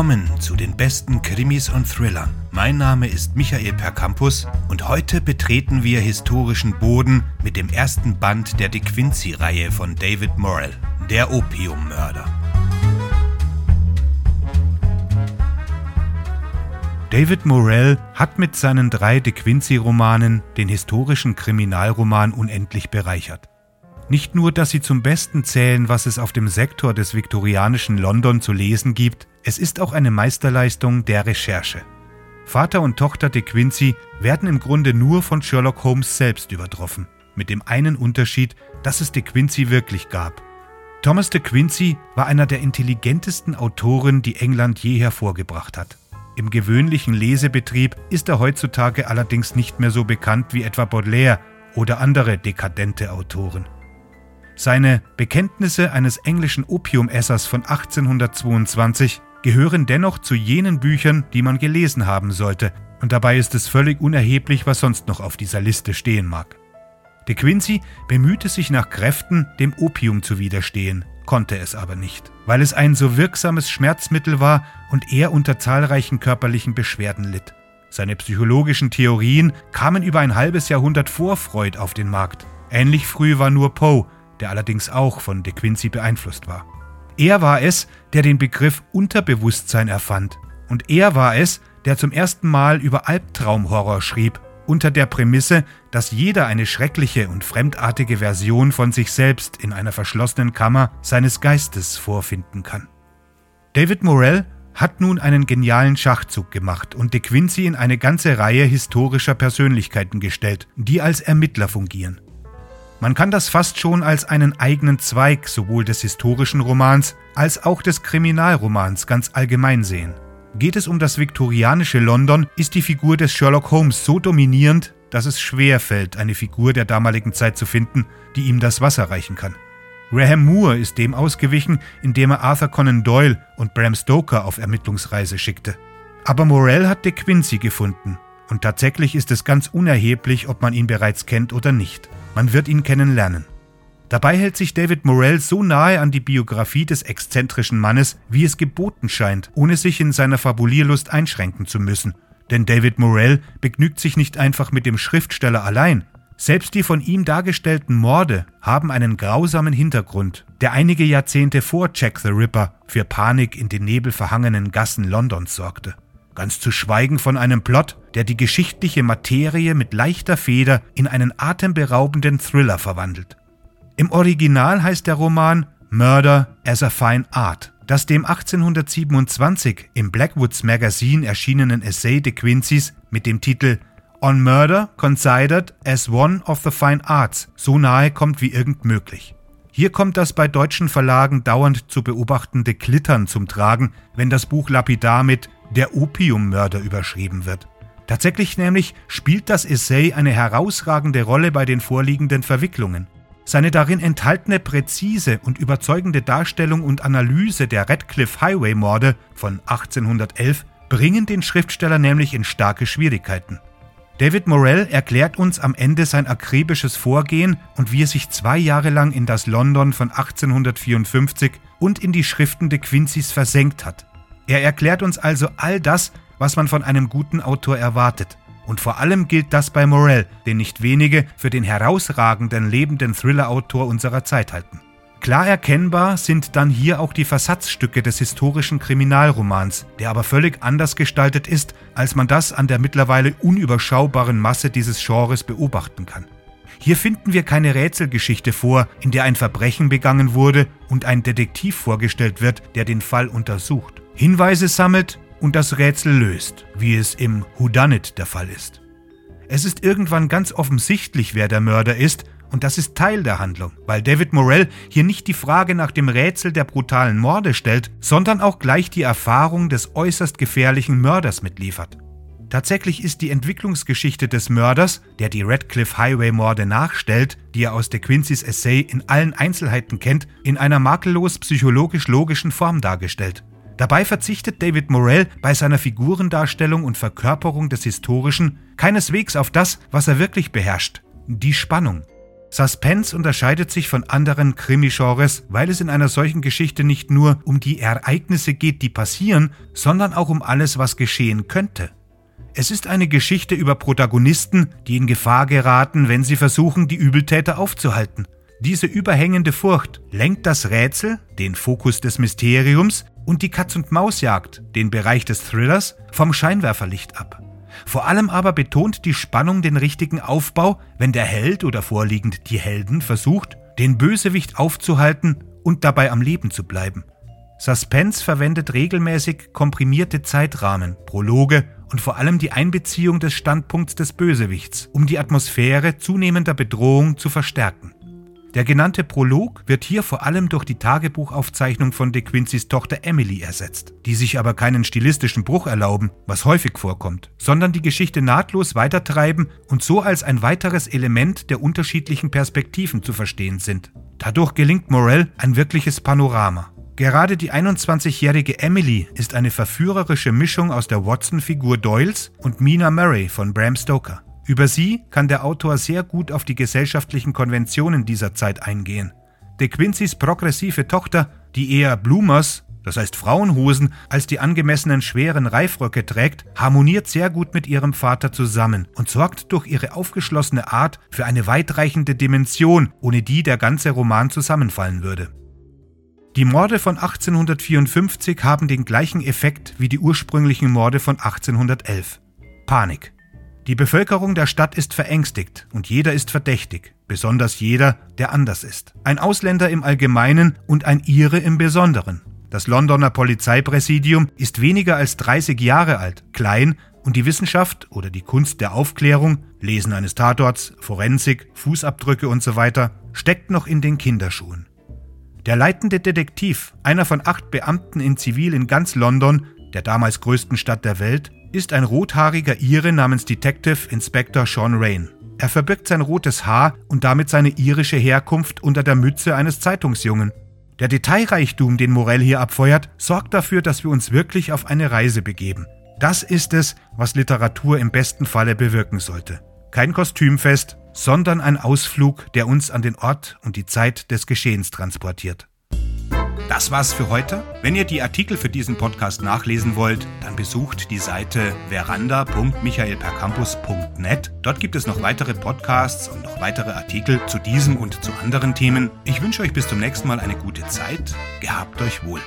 Willkommen zu den besten Krimis und Thrillern. Mein Name ist Michael Percampus und heute betreten wir historischen Boden mit dem ersten Band der De Quincy-Reihe von David Morrell, Der Opiummörder. David Morrell hat mit seinen drei De Quincy-Romanen den historischen Kriminalroman unendlich bereichert. Nicht nur, dass sie zum Besten zählen, was es auf dem Sektor des viktorianischen London zu lesen gibt, es ist auch eine Meisterleistung der Recherche. Vater und Tochter de Quincy werden im Grunde nur von Sherlock Holmes selbst übertroffen, mit dem einen Unterschied, dass es de Quincy wirklich gab. Thomas de Quincy war einer der intelligentesten Autoren, die England je hervorgebracht hat. Im gewöhnlichen Lesebetrieb ist er heutzutage allerdings nicht mehr so bekannt wie etwa Baudelaire oder andere dekadente Autoren. Seine Bekenntnisse eines englischen Opiumessers von 1822 gehören dennoch zu jenen Büchern, die man gelesen haben sollte, und dabei ist es völlig unerheblich, was sonst noch auf dieser Liste stehen mag. De Quincy bemühte sich nach Kräften, dem Opium zu widerstehen, konnte es aber nicht, weil es ein so wirksames Schmerzmittel war und er unter zahlreichen körperlichen Beschwerden litt. Seine psychologischen Theorien kamen über ein halbes Jahrhundert vor Freud auf den Markt. Ähnlich früh war nur Poe, der allerdings auch von De Quincey beeinflusst war. Er war es, der den Begriff Unterbewusstsein erfand. Und er war es, der zum ersten Mal über Albtraumhorror schrieb, unter der Prämisse, dass jeder eine schreckliche und fremdartige Version von sich selbst in einer verschlossenen Kammer seines Geistes vorfinden kann. David Morell hat nun einen genialen Schachzug gemacht und De Quincey in eine ganze Reihe historischer Persönlichkeiten gestellt, die als Ermittler fungieren. Man kann das fast schon als einen eigenen Zweig sowohl des historischen Romans als auch des Kriminalromans ganz allgemein sehen. Geht es um das viktorianische London, ist die Figur des Sherlock Holmes so dominierend, dass es schwer fällt, eine Figur der damaligen Zeit zu finden, die ihm das Wasser reichen kann. Graham Moore ist dem ausgewichen, indem er Arthur Conan Doyle und Bram Stoker auf Ermittlungsreise schickte. Aber Morell hat De Quincey gefunden, und tatsächlich ist es ganz unerheblich, ob man ihn bereits kennt oder nicht. Man wird ihn kennenlernen. Dabei hält sich David Morell so nahe an die Biografie des exzentrischen Mannes, wie es geboten scheint, ohne sich in seiner Fabulierlust einschränken zu müssen. Denn David Morell begnügt sich nicht einfach mit dem Schriftsteller allein. Selbst die von ihm dargestellten Morde haben einen grausamen Hintergrund, der einige Jahrzehnte vor Jack the Ripper für Panik in den nebelverhangenen Gassen Londons sorgte. Ganz zu schweigen von einem Plot, der die geschichtliche Materie mit leichter Feder in einen atemberaubenden Thriller verwandelt. Im Original heißt der Roman Murder as a Fine Art, das dem 1827 im Blackwoods Magazine erschienenen Essay de Quincy's mit dem Titel On Murder Considered as One of the Fine Arts so nahe kommt wie irgend möglich. Hier kommt das bei deutschen Verlagen dauernd zu beobachtende Klittern zum Tragen, wenn das Buch lapidar mit der Opiummörder überschrieben wird. Tatsächlich nämlich spielt das Essay eine herausragende Rolle bei den vorliegenden Verwicklungen. Seine darin enthaltene präzise und überzeugende Darstellung und Analyse der Radcliffe Highway Morde von 1811 bringen den Schriftsteller nämlich in starke Schwierigkeiten. David Morell erklärt uns am Ende sein akribisches Vorgehen und wie er sich zwei Jahre lang in das London von 1854 und in die Schriften de Quincy's versenkt hat. Er erklärt uns also all das, was man von einem guten Autor erwartet. Und vor allem gilt das bei Morell, den nicht wenige für den herausragenden lebenden Thriller-Autor unserer Zeit halten. Klar erkennbar sind dann hier auch die Versatzstücke des historischen Kriminalromans, der aber völlig anders gestaltet ist, als man das an der mittlerweile unüberschaubaren Masse dieses Genres beobachten kann. Hier finden wir keine Rätselgeschichte vor, in der ein Verbrechen begangen wurde und ein Detektiv vorgestellt wird, der den Fall untersucht. Hinweise sammelt und das Rätsel löst, wie es im Whodunit der Fall ist. Es ist irgendwann ganz offensichtlich, wer der Mörder ist, und das ist Teil der Handlung, weil David Morell hier nicht die Frage nach dem Rätsel der brutalen Morde stellt, sondern auch gleich die Erfahrung des äußerst gefährlichen Mörders mitliefert. Tatsächlich ist die Entwicklungsgeschichte des Mörders, der die Radcliffe Highway Morde nachstellt, die er aus De Quincy's Essay in allen Einzelheiten kennt, in einer makellos psychologisch logischen Form dargestellt. Dabei verzichtet David Morell bei seiner Figurendarstellung und Verkörperung des Historischen keineswegs auf das, was er wirklich beherrscht, die Spannung. Suspense unterscheidet sich von anderen Krimi-Genres, weil es in einer solchen Geschichte nicht nur um die Ereignisse geht, die passieren, sondern auch um alles, was geschehen könnte. Es ist eine Geschichte über Protagonisten, die in Gefahr geraten, wenn sie versuchen, die Übeltäter aufzuhalten. Diese überhängende Furcht lenkt das Rätsel, den Fokus des Mysteriums und die Katz-und-Maus-Jagd, den Bereich des Thrillers, vom Scheinwerferlicht ab. Vor allem aber betont die Spannung den richtigen Aufbau, wenn der Held oder vorliegend die Helden versucht, den Bösewicht aufzuhalten und dabei am Leben zu bleiben. Suspense verwendet regelmäßig komprimierte Zeitrahmen, Prologe und vor allem die Einbeziehung des Standpunkts des Bösewichts, um die Atmosphäre zunehmender Bedrohung zu verstärken. Der genannte Prolog wird hier vor allem durch die Tagebuchaufzeichnung von De Quincy's Tochter Emily ersetzt, die sich aber keinen stilistischen Bruch erlauben, was häufig vorkommt, sondern die Geschichte nahtlos weitertreiben und so als ein weiteres Element der unterschiedlichen Perspektiven zu verstehen sind. Dadurch gelingt Morell ein wirkliches Panorama. Gerade die 21-jährige Emily ist eine verführerische Mischung aus der Watson-Figur Doyles und Mina Murray von Bram Stoker. Über sie kann der Autor sehr gut auf die gesellschaftlichen Konventionen dieser Zeit eingehen. De Quincy's progressive Tochter, die eher Bloomers, das heißt Frauenhosen, als die angemessenen schweren Reifröcke trägt, harmoniert sehr gut mit ihrem Vater zusammen und sorgt durch ihre aufgeschlossene Art für eine weitreichende Dimension, ohne die der ganze Roman zusammenfallen würde. Die Morde von 1854 haben den gleichen Effekt wie die ursprünglichen Morde von 1811. Panik. Die Bevölkerung der Stadt ist verängstigt und jeder ist verdächtig, besonders jeder, der anders ist. Ein Ausländer im Allgemeinen und ein Ire im Besonderen. Das Londoner Polizeipräsidium ist weniger als 30 Jahre alt, klein und die Wissenschaft oder die Kunst der Aufklärung, Lesen eines Tatorts, Forensik, Fußabdrücke usw. So steckt noch in den Kinderschuhen. Der leitende Detektiv, einer von acht Beamten in Zivil in ganz London, der damals größten Stadt der Welt, ist ein rothaariger Ire namens Detective Inspector Sean Rain. Er verbirgt sein rotes Haar und damit seine irische Herkunft unter der Mütze eines Zeitungsjungen. Der Detailreichtum, den Morell hier abfeuert, sorgt dafür, dass wir uns wirklich auf eine Reise begeben. Das ist es, was Literatur im besten Falle bewirken sollte. Kein Kostümfest, sondern ein Ausflug, der uns an den Ort und die Zeit des Geschehens transportiert. Das war's für heute. Wenn ihr die Artikel für diesen Podcast nachlesen wollt, dann besucht die Seite veranda.michaelpercampus.net. Dort gibt es noch weitere Podcasts und noch weitere Artikel zu diesem und zu anderen Themen. Ich wünsche euch bis zum nächsten Mal eine gute Zeit. Gehabt euch wohl.